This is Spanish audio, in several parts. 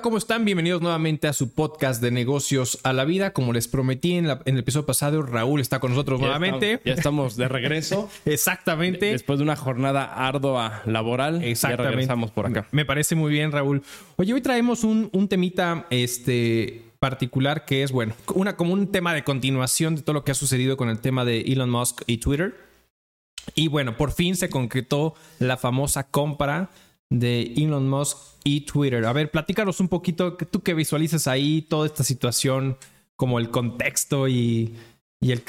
Hola, ¿cómo están? Bienvenidos nuevamente a su podcast de negocios a la vida. Como les prometí en, el episodio pasado, Raúl está con nosotros nuevamente. ya estamos de regreso. Exactamente. Después de una jornada ardua laboral. Exactamente. Ya regresamos por acá. Me parece muy bien, Raúl. Oye, hoy traemos un, un temita este, particular que es, bueno, una, como un tema de continuación de todo lo que ha sucedido con el tema de Elon Musk y Twitter. Y bueno, por fin se concretó la famosa compra de Elon Musk y Twitter. A ver, platícanos un poquito, tú que visualizas ahí toda esta situación, como el contexto y, y el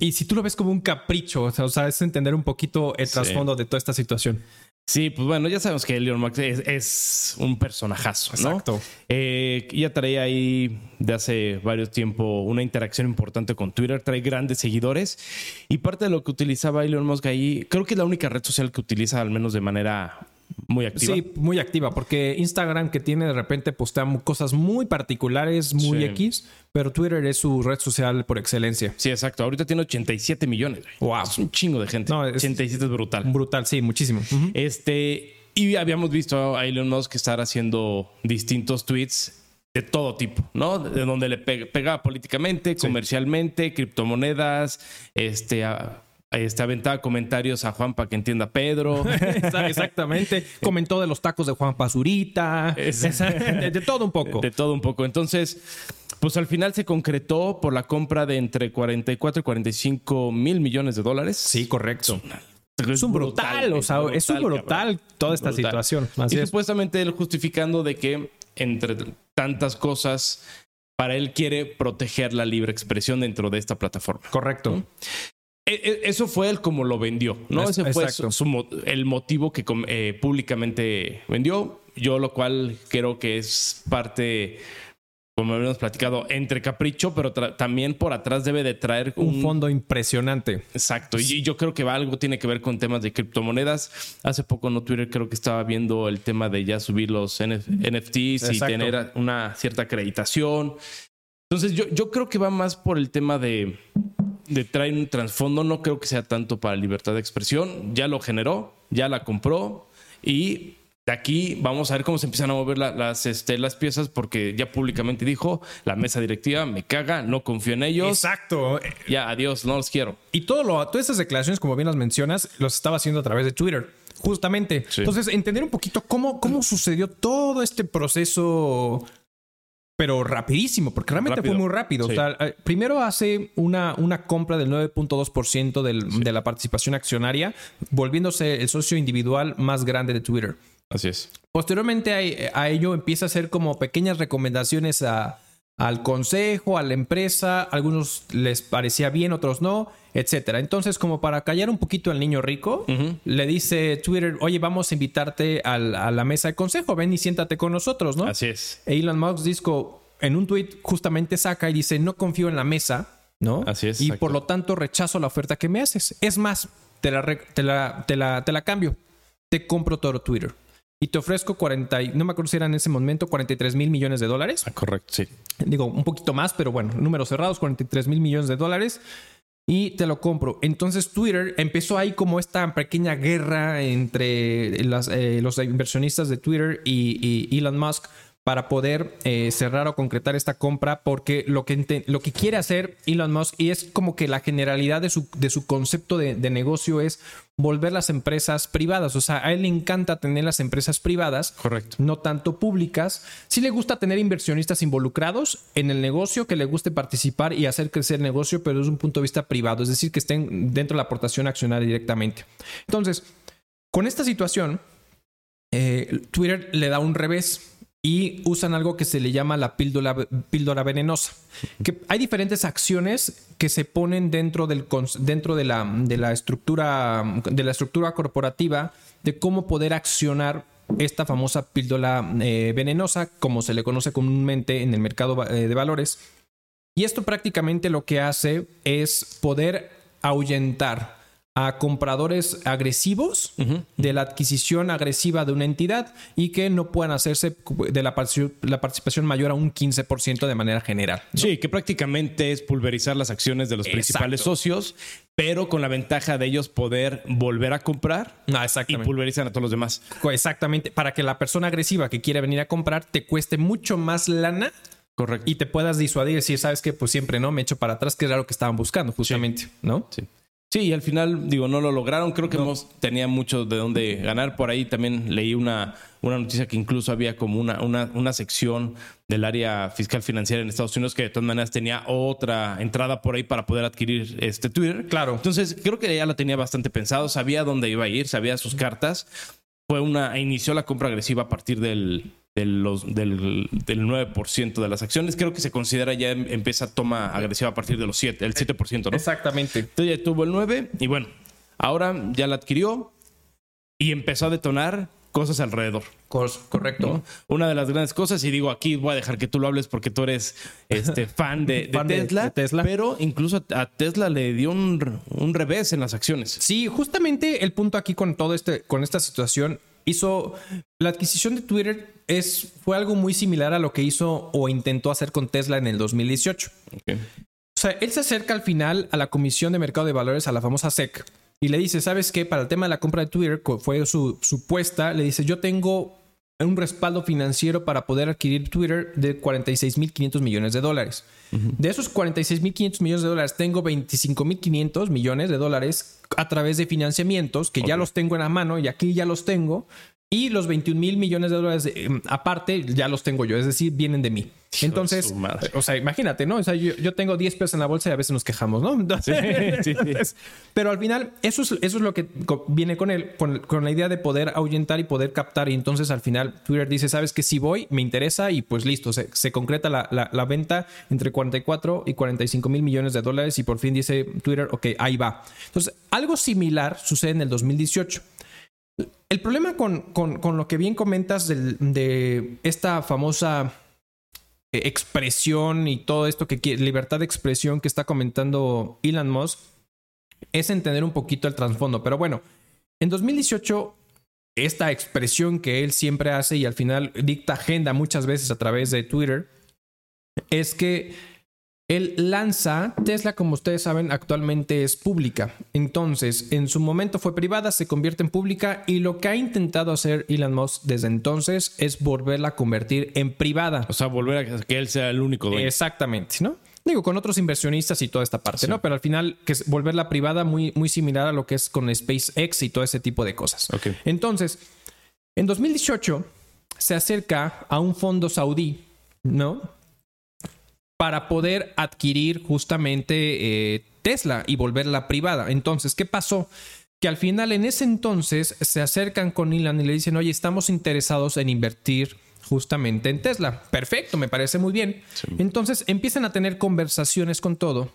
y si tú lo ves como un capricho, o sea, es entender un poquito el trasfondo de toda esta situación. Sí, pues bueno, ya sabemos que Elon Musk es, un personajazo, ¿no? Exacto. Eh, ya traía ahí de hace varios tiempo una interacción importante con Twitter, trae grandes seguidores y parte de lo que utilizaba Elon Musk ahí, creo que es la única red social que utiliza al menos de manera muy activa. Sí, muy activa, porque Instagram que tiene de repente postea cosas muy particulares, muy X, pero Twitter es su red social por excelencia. Sí, exacto. Ahorita tiene 87 millones. Wow. Es un chingo de gente. 87 es brutal. Brutal, sí, muchísimo. Este, y habíamos visto a Elon Musk estar haciendo distintos tweets de todo tipo, ¿no? De donde le pega, políticamente, comercialmente, criptomonedas, este, este, aventaba comentarios a Juan para que entienda Pedro. Exactamente. Comentó de los tacos de Juan Pazurita. De, de, todo un poco. De, todo un poco. Entonces, pues al final se concretó por la compra de entre 44 y 45 mil millones de dólares. Sí, correcto. Es un brutal, o sea, es un brutal toda esta situación. y supuestamente él justificando de que entre tantas cosas, para él quiere proteger la libre expresión dentro de esta plataforma. Correcto. Eso fue él como lo vendió, ¿no? Ese fue el motivo que eh, públicamente vendió. Yo lo cual creo que es parte, como habíamos platicado, entre capricho, pero también por atrás debe de traer un, fondo impresionante. Exacto. Y yo creo que algo tiene que ver con temas de criptomonedas. Hace poco no Twitter creo que estaba viendo el tema de ya subir los NFTs y tener una cierta acreditación. Entonces yo, yo creo que va más por el tema de de traer un trasfondo, no creo que sea tanto para libertad de expresión. Ya lo generó, ya la compró y de aquí vamos a ver cómo se empiezan a mover las, este, las piezas porque ya públicamente dijo la mesa directiva me caga, no confío en ellos. Exacto. Ya, adiós, no los quiero. Y todo lo, todas estas declaraciones, como bien las mencionas, los estaba haciendo a través de Twitter. Justamente. Entonces, entender un poquito cómo, cómo sucedió todo este proceso pero rapidísimo, porque realmente fue muy rápido. Eh, primero hace una, una compra del 9.2% de la participación accionaria, volviéndose el socio individual más grande de Twitter. Así es. Posteriormente a, ello empieza a hacer como pequeñas recomendaciones al consejo, a la empresa. Algunos les parecía bien, otros no, etcétera. Entonces, como para callar un poquito al niño rico, le dice Twitter, oye, vamos a invitarte a la mesa de consejo, ven y siéntate con nosotros, ¿no? Así es. E Elon Musk disco, en un tweet justamente saca y dice, no confío en la mesa, ¿no? Así es. Y por lo tanto rechazo la oferta que me haces. Es más, te la, te la, te la, te la cambio. Te compro todo Twitter y te ofrezco 40, no me acuerdo si era en ese momento 43 mil millones de dólares. Ah, correcto, sí. Digo, un poquito más, pero bueno, números cerrados, 43 mil millones de dólares y te lo compro. Entonces Twitter empezó ahí como esta pequeña guerra entre eh, los inversionistas de Twitter y, Elon Musk para poder eh, cerrar o concretar esta compra porque lo que, lo que quiere hacer Elon Musk y es como que la generalidad de su, de su concepto de, de, negocio es volver las empresas privadas. O sea, a él le encanta tener las empresas privadas, correcto, no tanto públicas. Sí le gusta tener inversionistas involucrados en el negocio, que le guste participar y hacer crecer el negocio, pero desde un punto de vista privado, es decir, que estén dentro de la aportación accionaria directamente. Entonces, con esta situación, eh, Twitter le da un revés y usan algo que se le llama la píldora, venenosa. Que hay diferentes acciones que se ponen dentro, del, dentro de, la, de, la estructura, de la estructura corporativa de cómo poder accionar esta famosa píldora eh, venenosa, como se le conoce comúnmente en el mercado eh, de valores. Y esto prácticamente lo que hace es poder ahuyentar a compradores agresivos de la adquisición agresiva de una entidad y que no puedan hacerse de la, participación mayor a un 15% de manera general. Sí, que prácticamente es pulverizar las acciones de los principales socios, pero con la ventaja de ellos poder volver a comprar ah, y pulverizar a todos los demás. Exactamente, para que la persona agresiva que quiere venir a comprar te cueste mucho más lana Correcto. Y te puedas disuadir y decir, sabes que pues siempre no me echo para atrás, que era lo que estaban buscando, justamente, ¿no? Sí. Sí, y al final, digo, no lo lograron. Creo que tenía mucho de dónde ganar. Por ahí también leí una, una noticia que incluso había como una, una, una sección del área fiscal financiera en Estados Unidos que de todas maneras tenía otra entrada por ahí para poder adquirir este Twitter. Claro. Entonces, creo que ya la tenía bastante pensado, sabía dónde iba a ir, sabía sus cartas. Fue una, inició la compra agresiva a partir del, del, los, del, del 9% de las acciones. Creo que se considera ya em, empieza toma agresiva a partir de los 7, el 7%, ¿no? Exactamente. Entonces ya tuvo el 9 y bueno, ahora ya la adquirió y empezó a detonar cosas alrededor. Correcto. Una de las grandes cosas, y digo aquí voy a dejar que tú lo hables porque tú eres este, fan, de, Tesla, Tesla, pero incluso a Tesla le dio un, un, revés en las acciones. Sí, justamente el punto aquí con todo este, con esta situación hizo la adquisición de Twitter es fue algo muy similar a lo que hizo o intentó hacer con Tesla en el 2018. O sea, él se acerca al final a la Comisión de Mercado de Valores, a la famosa SEC, y le dice, ¿sabes qué? Para el tema de la compra de Twitter, fue su supuesta, le dice, yo tengo un respaldo financiero para poder adquirir Twitter de 46.500 millones de dólares. De esos 46.500 millones de dólares, tengo 25.500 millones de dólares a través de financiamientos que ya los tengo en la mano y aquí ya los tengo. Y los 21 mil millones de dólares em, aparte ya los tengo yo, es decir, vienen de mí. Entonces, o sea, imagínate, ¿no? O sea, yo, tengo 10 pesos en la bolsa y a veces nos quejamos, ¿no? sí, sí, pero al final, eso es, eso es lo que viene con él, con, la idea de poder ahuyentar y poder captar. Y entonces al final Twitter dice, sabes que si voy, me interesa y pues listo, se, se concreta la, la, venta entre 44 y 45 mil millones de dólares y por fin dice Twitter, ok, ahí va. Entonces, algo similar sucede en el 2018. El problema con, lo que bien comentas de esta famosa expresión y todo esto que quiere, libertad de expresión que está comentando Elon Musk, es entender un poquito el trasfondo. Pero bueno, en 2018, esta expresión que él siempre hace y al final dicta agenda muchas veces a través de Twitter, es que él lanza, Tesla como ustedes saben actualmente es pública, entonces en su momento fue privada, se convierte en pública y lo que ha intentado hacer Elon Musk desde entonces es volverla a convertir en privada. O sea, volver a que él sea el único dueño. Exactamente, ¿no? Digo, con otros inversionistas y toda esta parte, ¿no? Pero al final, que es volverla privada muy, muy similar a lo que es con SpaceX y todo ese tipo de cosas. Entonces, en 2018 se acerca a un fondo saudí, ¿no? Para poder adquirir justamente eh, Tesla y volverla privada. Entonces, ¿qué pasó? Que al final en ese entonces se acercan con Elon y le dicen, oye, estamos interesados en invertir justamente en Tesla. Perfecto, me parece muy bien. Entonces empiezan a tener conversaciones con todo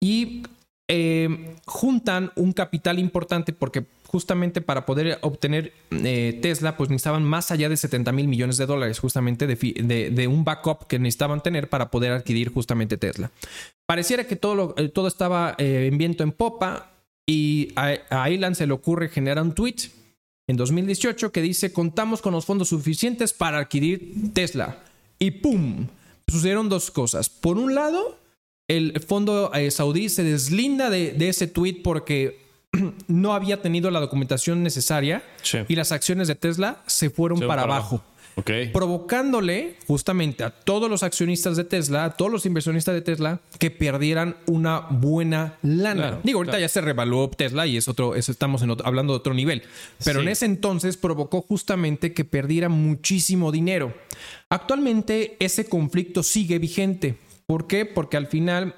y eh, juntan un capital importante porque justamente para poder obtener eh, Tesla, pues necesitaban más allá de 70 mil millones de dólares, justamente de, un backup que necesitaban tener para poder adquirir justamente Tesla. Pareciera que todo, eh, todo estaba en viento en popa y a, a se le ocurre generar un tweet en 2018 que dice, contamos con los fondos suficientes para adquirir Tesla. Y ¡pum! Sucedieron dos cosas. Por un lado, el fondo eh, saudí se deslinda de, ese tweet porque no había tenido la documentación necesaria y las acciones de Tesla se fueron para, abajo. Provocándole justamente a todos los accionistas de Tesla, a todos los inversionistas de Tesla, que perdieran una buena lana. Digo, ahorita ya se revaluó Tesla y es otro, estamos hablando de otro nivel. Pero en ese entonces provocó justamente que perdiera muchísimo dinero. Actualmente ese conflicto sigue vigente. ¿Por qué? Porque al final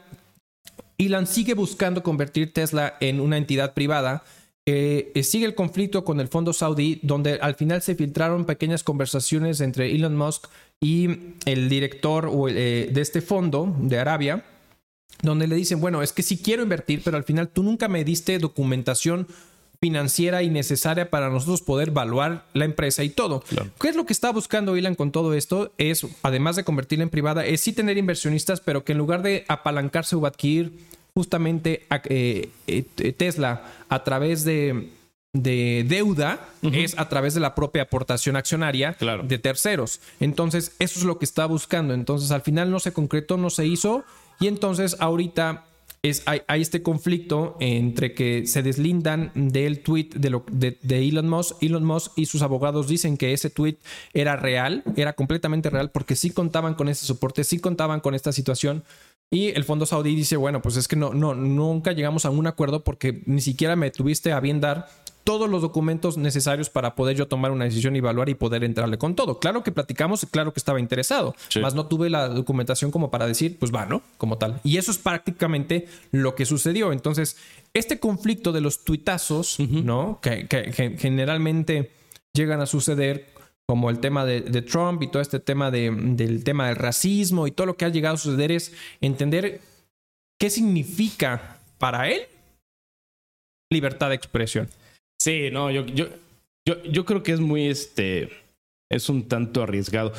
Elon sigue buscando convertir Tesla en una entidad privada. Eh, eh, sigue el conflicto con el fondo saudí, donde al final se filtraron pequeñas conversaciones entre Elon Musk y el director eh, de este fondo de Arabia, donde le dicen, bueno, es que sí quiero invertir, pero al final tú nunca me diste documentación financiera y necesaria para nosotros poder evaluar la empresa y todo. ¿Qué es lo que está buscando Elon con todo esto? Es, además de convertirla en privada, es sí tener inversionistas, pero que en lugar de apalancarse o adquirir justamente eh, eh, Tesla a través de, deuda es a través de la propia aportación accionaria de terceros. Entonces, eso es lo que está buscando. Entonces, al final no se concretó, no se hizo. Y entonces, ahorita es, hay, este conflicto entre que se deslindan del tweet de, lo, de, Elon Musk. Elon Musk y sus abogados dicen que ese tweet era real, era completamente real, porque sí contaban con ese soporte, sí contaban con esta situación. Y el fondo saudí dice, bueno, pues es que no, no, nunca llegamos a un acuerdo porque ni siquiera me tuviste a bien dar todos los documentos necesarios para poder yo tomar una decisión y evaluar y poder entrarle con todo. Claro que platicamos, claro que estaba interesado, más no tuve la documentación como para decir, pues va, ¿no? Como tal. Y eso es prácticamente lo que sucedió. Entonces, este conflicto de los tuitazos, ¿no? Que, generalmente llegan a suceder como el tema de, Trump y todo este tema del tema del racismo y todo lo que ha llegado a suceder es entender qué significa para él libertad de expresión. Sí, no, yo, yo, yo, yo creo que es muy, este, es un tanto arriesgado.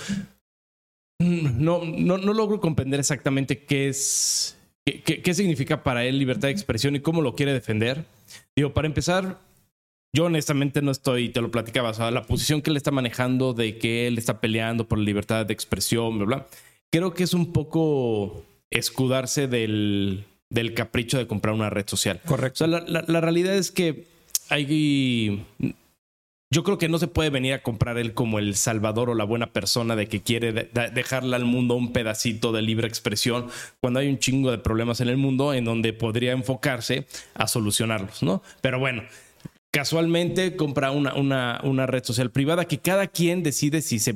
No, no, no logro comprender exactamente qué es, qué, qué, significa para él libertad de expresión y cómo lo quiere defender. Digo, para empezar, yo honestamente no estoy, te lo platicaba, o sea, la posición que él está manejando de que él está peleando por la libertad de expresión, bla, bla, creo que es un poco escudarse del, del capricho de comprar una red social. Correcto. O sea, la, la realidad es que hay yo creo que no se puede venir a comprar él como el salvador o la buena persona de que quiere dejarle al mundo un pedacito de libre expresión cuando hay un chingo de problemas en el mundo en donde podría enfocarse a solucionarlos, ¿no? Pero bueno, casualmente compra una, una, una, red social privada que cada quien decide si se,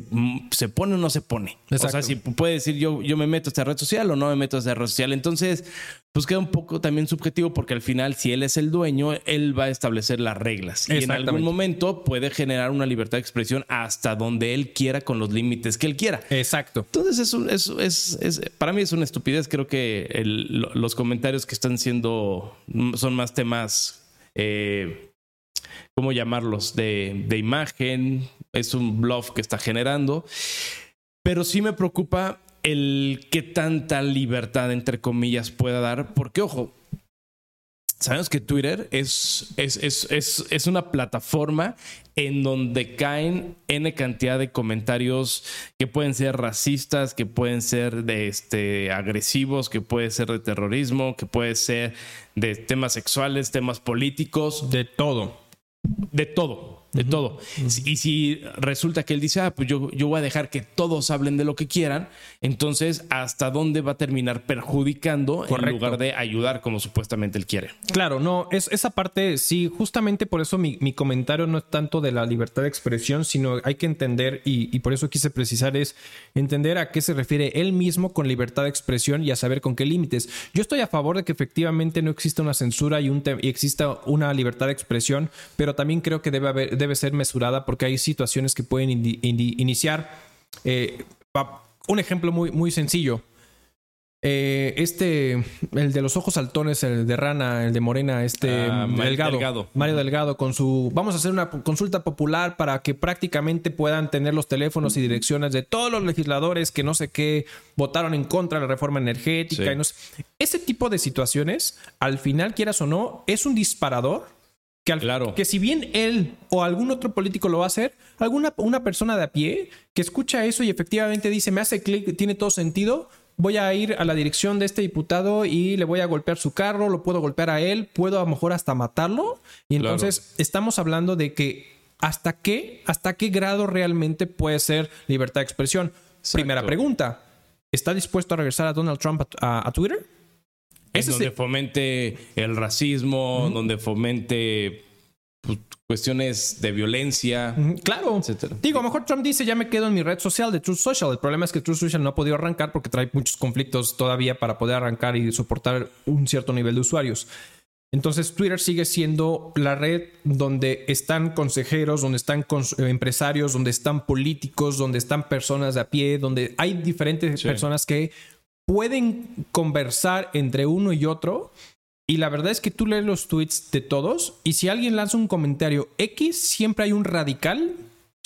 se pone o no se pone. O sea, si puede decir yo, yo me meto a esta red social o no me meto a esta red social. Entonces, pues queda un poco también subjetivo porque al final, si él es el dueño, él va a establecer las reglas. Y en algún momento puede generar una libertad de expresión hasta donde él quiera con los límites que él quiera. Exacto. Entonces, es, es, es, para mí es una estupidez. Creo que los comentarios que están siendo son más temas... Eh, ¿cómo llamarlos? De, de imagen, es un bluff que está generando, pero sí me preocupa el qué tanta libertad, entre comillas, pueda dar, porque ojo, sabemos que Twitter es, es, es, es, una plataforma en donde caen N cantidad de comentarios que pueden ser racistas, que pueden ser de este, agresivos, que puede ser de terrorismo, que puede ser de temas sexuales, temas políticos. De todo de todo, de todo. Y si resulta que él dice, ah, pues yo, yo voy a dejar que todos hablen de lo que quieran, entonces, ¿hasta dónde va a terminar perjudicando en lugar de ayudar como supuestamente él quiere? Claro, no, es, esa parte, sí, justamente por eso mi, comentario no es tanto de la libertad de expresión, sino hay que entender, y, y, por eso quise precisar, es entender a qué se refiere él mismo con libertad de expresión y a saber con qué límites. Yo estoy a favor de que efectivamente no exista una censura y, un y exista una libertad de expresión, pero también creo que debe, haber, debe ser mesurada porque hay situaciones que pueden iniciar. Eh, un ejemplo muy, muy sencillo. Eh, este, el de los ojos saltones, el de Rana, el de Morena, este ah, Delgado, Mario Delgado, con su. Vamos a hacer una consulta popular para que prácticamente puedan tener los teléfonos y direcciones de todos los legisladores que no sé qué votaron en contra de la reforma energética. Y no Ese tipo de situaciones, al final, quieras o no, es un disparador que, claro. que si bien él o algún otro político lo va a hacer, alguna una persona de a pie que escucha eso y efectivamente dice, me hace clic, tiene todo sentido, voy a ir a la dirección de este diputado y le voy a golpear su carro, lo puedo golpear a él, puedo a lo mejor hasta matarlo. Y entonces estamos hablando de que hasta qué, hasta qué grado realmente puede ser libertad de expresión. Primera pregunta, ¿está dispuesto a regresar a Donald Trump a Twitter? Donde fomente el racismo, donde fomente pues, cuestiones de violencia. Claro. Digo, a lo mejor Trump dice, ya me quedo en mi red social de Truth Social. El problema es que Truth Social no ha podido arrancar porque trae muchos conflictos todavía para poder arrancar y soportar un cierto nivel de usuarios. Entonces Twitter sigue siendo la red donde están consejeros, donde están empresarios, donde están políticos, donde están personas de a pie, donde hay diferentes personas que pueden conversar entre uno y otro. Y la verdad es que tú lees los tweets de todos y si alguien lanza un comentario X, siempre hay un radical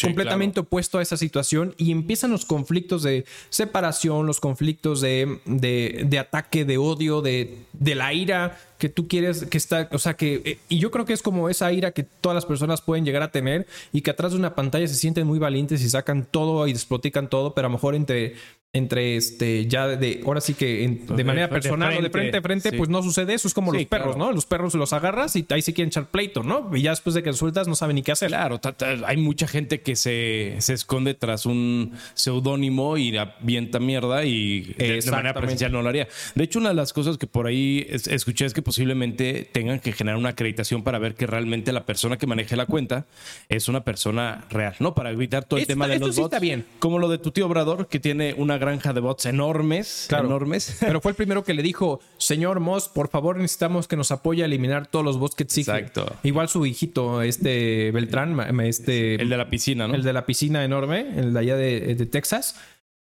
completamente opuesto a esa situación y empiezan los conflictos de separación, los conflictos de, de, ataque, de odio, de, de la ira que tú quieres que está, o sea que, eh, y yo creo que es como esa ira que todas las personas pueden llegar a tener y que atrás de una pantalla se sienten muy valientes y sacan todo y despotican todo, pero a lo mejor entre entre este ya de ahora sí que de manera personal o de frente a frente pues no sucede eso es como los perros no los perros los agarras y ahí se quieren echar pleito no y ya después de que sueltas no saben ni qué hacer. Claro hay mucha gente que se, se esconde tras un seudónimo y avienta mierda y de, manera presencial no lo haría. De hecho una de las cosas que por ahí escuché es que posiblemente tengan que generar una acreditación para ver que realmente la persona que maneje la cuenta es una persona real no para evitar todo el tema de los bots bien como lo de tu tío Obrador que tiene una granja de bots enormes, enormes. Pero fue el primero que le dijo, señor Moss, por favor necesitamos que nos apoye a eliminar todos los bots que existen. Exacto. Igual su hijito, este Beltrán, este... El de la piscina, ¿no? El de la piscina enorme, el de allá de, de Texas.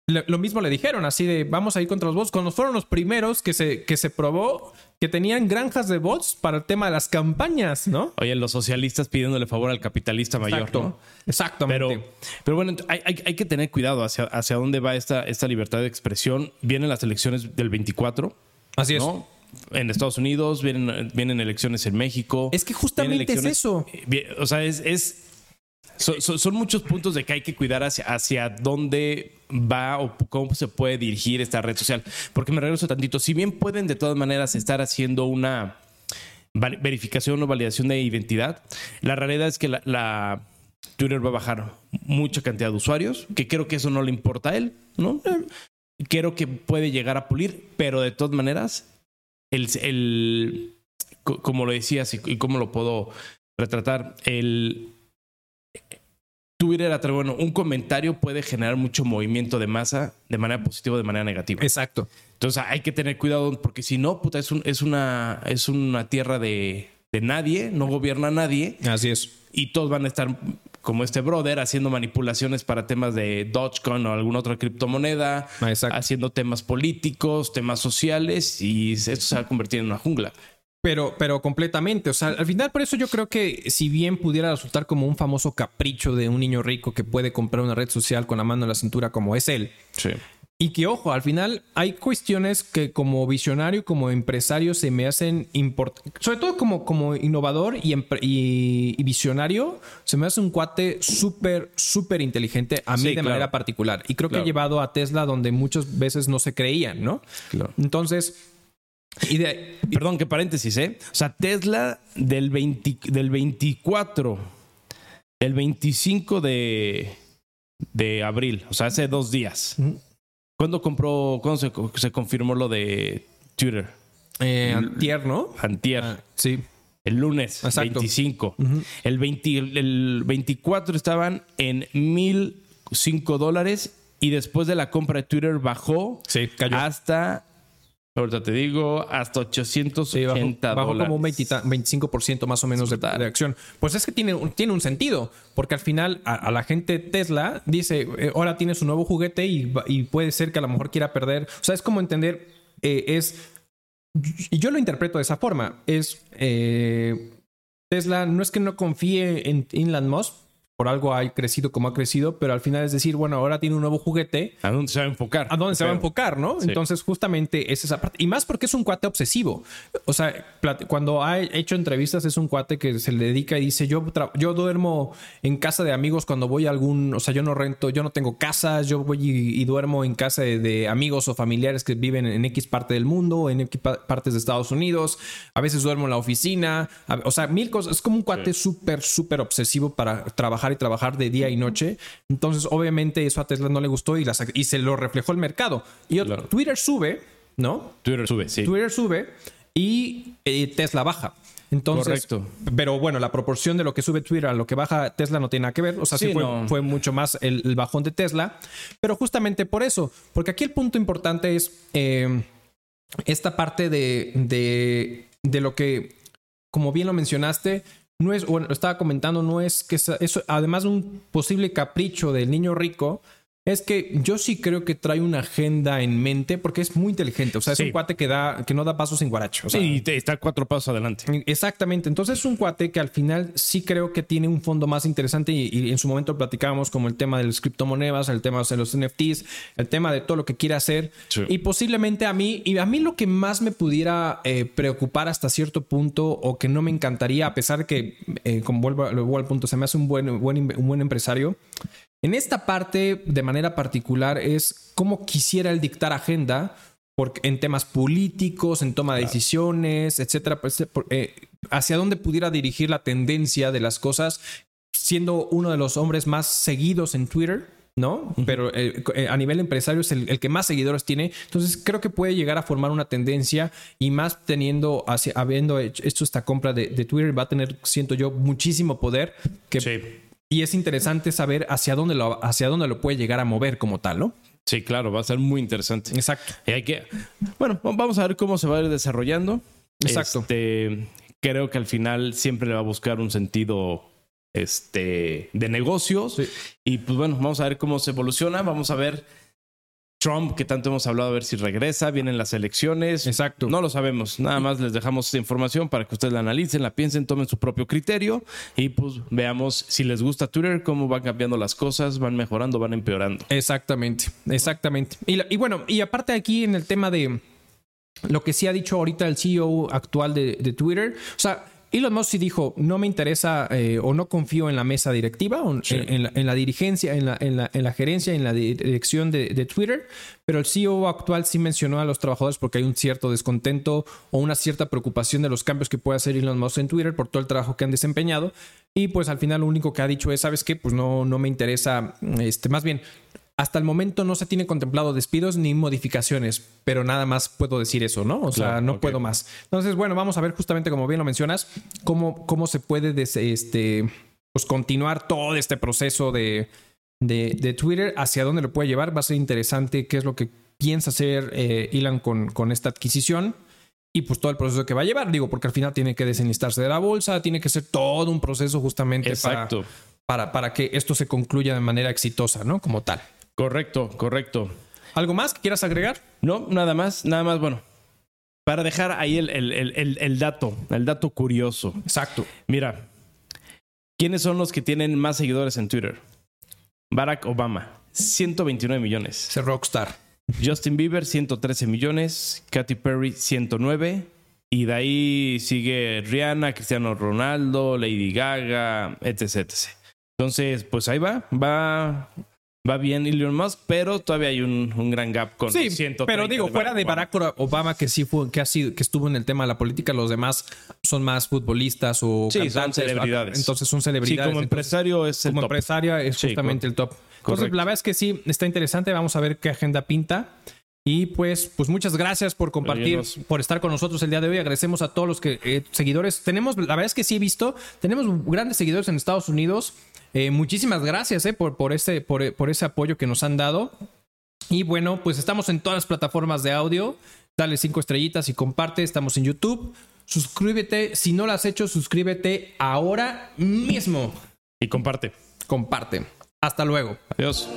Lo mismo le dijeron, así de vamos a ir contra los bots. Cuando fueron los primeros que se, que se probó que tenían granjas de bots para el tema de las campañas, ¿no? Oye, los socialistas pidiéndole favor al capitalista mayor, ¿no? Exactamente. Pero, pero bueno, hay, hay, que tener cuidado hacia, hacia dónde va esta, esta libertad de expresión. Vienen las elecciones del 24. Así es. En Estados Unidos, vienen, vienen elecciones en México. Es que justamente es eso. O sea, es, es son, muchos puntos de que hay que cuidar hacia, hacia dónde va o cómo se puede dirigir esta red social. Porque me regreso tantito. Si bien pueden de todas maneras estar haciendo una verificación o validación de identidad, la realidad es que la, Twitter va a bajar mucha cantidad de usuarios, que creo que eso no le importa a él, ¿no? Creo que puede llegar a pulir, pero de todas maneras, el, el como lo decías y, y cómo lo puedo retratar, el Twitter a bueno, un comentario puede generar mucho movimiento de masa de manera positiva o de manera negativa. Exacto. Entonces hay que tener cuidado porque si no, puta, es, es, una, es una tierra de, de nadie, no gobierna nadie. Así es. Y todos van a estar como este brother haciendo manipulaciones para temas de Dogecoin o alguna otra criptomoneda, haciendo temas políticos, temas sociales y esto se va a convertir en una jungla. Pero, pero completamente. O sea, al final, por eso yo creo que si bien pudiera resultar como un famoso capricho de un niño rico que puede comprar una red social con la mano en la cintura como es él. Sí. Y que, ojo, al final hay cuestiones que como visionario, como empresario, se me hacen importantes. Sobre todo como, como innovador y, y, visionario, se me hace un cuate súper, súper inteligente a mí de manera particular. Y creo que ha llevado a Tesla donde muchas veces no se creían, ¿no? Claro. Entonces y de, perdón, qué paréntesis, ¿eh? O sea, Tesla del, 20, del 24, el 25 de, de abril, o sea, hace dos días. ¿Cuándo compró, cuándo se, se, confirmó lo de Twitter? Eh, antier, ¿no? Antier. Ah, sí. El lunes, Exacto. 25. el, 20, el 24 estaban en 1005 dólares y después de la compra de Twitter bajó sí, cayó. hasta Ahorita te digo, hasta 880 bajó, como un 25% más o menos de, reacción. Pues es que tiene, tiene un sentido, porque al final a, la gente Tesla dice, eh, ahora tiene su nuevo juguete y, puede ser que a lo mejor quiera perder. O sea, es como entender, eh, es, y yo lo interpreto de esa forma, es, eh, Tesla no es que no confíe en Elon Musk, por algo ha crecido como ha crecido, pero al final es decir, bueno, ahora tiene un nuevo juguete. ¿A dónde se va a enfocar? ¿A dónde se va a enfocar, no? Entonces, justamente es esa parte. Y más porque es un cuate obsesivo. O sea, cuando ha hecho entrevistas, es un cuate que se le dedica y dice: Yo, yo duermo en casa de amigos cuando voy a algún. O sea, yo no rento, yo no tengo casas, yo voy y, duermo en casa de, amigos o familiares que viven en X parte del mundo, en X partes de Estados Unidos. A veces duermo en la oficina. O sea, mil cosas. Es como un cuate súper, súper obsesivo para trabajar y trabajar de día y noche. Entonces, obviamente, eso a Tesla no le gustó y, y se lo reflejó el mercado. Y Twitter sube, ¿no? Twitter sube, sí. Twitter sube y eh, Tesla baja. Entonces, Correcto. pero bueno, la proporción de lo que sube Twitter a lo que baja Tesla no tiene nada que ver. O sea, sí, fue, mucho más el, bajón de Tesla. Pero justamente por eso, porque aquí el punto importante es eh, esta parte de, de, de lo que, como bien lo mencionaste, no es, bueno, estaba comentando, no es que eso, además de un posible capricho del niño rico, es que yo sí creo que trae una agenda en mente porque es muy inteligente. O sea, es un cuate que da, que no da pasos sin guaracho. sí, está cuatro pasos adelante. Exactamente. Entonces es un cuate que al final sí creo que tiene un fondo más interesante y, en su momento platicábamos como el tema de las criptomonedas, el tema de los NFTs, el tema de todo lo que quiere hacer. Y posiblemente a mí, y a mí lo que más me pudiera eh, preocupar hasta cierto punto o que no me encantaría, a pesar que, eh, como vuelvo, vuelvo, al punto, se me hace un buen, buen, un buen empresario, en esta parte, de manera particular, es cómo quisiera él dictar agenda porque en temas políticos, en toma de decisiones, etcétera, pues, eh, eh, hacia dónde pudiera dirigir la tendencia de las cosas, siendo uno de los hombres más seguidos en Twitter, ¿no? Pero eh, a nivel empresario es el, que más seguidores tiene. Entonces creo que puede llegar a formar una tendencia y más teniendo, hacia, habiendo hecho esta compra de, Twitter, va a tener, siento yo, muchísimo poder que y es interesante saber hacia dónde lo, hacia dónde lo puede llegar a mover como tal, ¿no? Sí, claro, va a ser muy interesante. Exacto. Y hay que, bueno, vamos a ver cómo se va a ir desarrollando. Exacto. Este, creo que al final siempre le va a buscar un sentido este, de negocios. Y pues bueno, vamos a ver cómo se evoluciona. Vamos a ver Trump, que tanto hemos hablado, a ver si regresa, vienen las elecciones. Exacto. No lo sabemos. Nada más les dejamos esta información para que ustedes la analicen, la piensen, tomen su propio criterio y pues veamos si les gusta Twitter, cómo van cambiando las cosas, van mejorando, van empeorando. Exactamente, exactamente. Y, y bueno, y aparte aquí en el tema de lo que sí ha dicho ahorita el CEO actual de, de Twitter, o sea, Elon Musk sí dijo, no me interesa eh, o no confío en la mesa directiva, en, la, dirigencia, en la, en la, gerencia, en la dirección de, Twitter, pero el CEO actual sí mencionó a los trabajadores porque hay un cierto descontento o una cierta preocupación de los cambios que puede hacer Elon Musk en Twitter por todo el trabajo que han desempeñado. Y pues al final lo único que ha dicho es, ¿sabes qué? Pues no, no me interesa, este, más bien, hasta el momento no se tiene contemplado despidos ni modificaciones, pero nada más puedo decir eso, ¿no? O sea, no puedo más. Entonces, bueno, vamos a ver justamente como bien lo mencionas, cómo, cómo se puede este, pues, continuar todo este proceso de, de, Twitter, hacia dónde lo puede llevar. Va a ser interesante qué es lo que piensa hacer eh, Elon con, con esta adquisición y pues todo el proceso que va a llevar, digo, porque al final tiene que desenlistarse de la bolsa, tiene que ser todo un proceso justamente Para, para, para que esto se concluya de manera exitosa, ¿no? Como tal. Correcto, correcto. ¿Algo más que quieras agregar? No, nada más, nada más, bueno. Para dejar ahí el, el, dato, el dato curioso. Exacto. Mira, ¿quiénes son los que tienen más seguidores en Twitter? Barack Obama, 129 millones. Es rockstar. Justin Bieber, 113 millones. Katy Perry, 109. Y de ahí sigue Rihanna, Cristiano Ronaldo, Lady Gaga, etc, etc. Entonces, pues ahí va, va va bien Elon Musk, pero todavía hay un, gran gap con sí, pero digo, fuera de Barack Obama, que sí fue, que ha sido, que estuvo en el tema de la política, los demás son más futbolistas o sí, son celebridades. Entonces son celebridades. Sí, como empresario es el Como empresaria es justamente el top. Entonces, la verdad es que sí, está interesante. Vamos a ver qué agenda pinta. Y pues, pues muchas gracias por compartir, por estar con nosotros el día de hoy. Agradecemos a todos los que eh, seguidores. Tenemos, la verdad es que sí he visto, tenemos grandes seguidores en Estados Unidos. Eh, muchísimas gracias eh, por, por, ese, por, por ese apoyo que nos han dado. Y bueno, pues estamos en todas las plataformas de audio. Dale cinco estrellitas y comparte. Estamos en YouTube. Suscríbete. Si no lo has hecho, suscríbete ahora mismo. Y comparte. Comparte. Hasta luego. Adiós.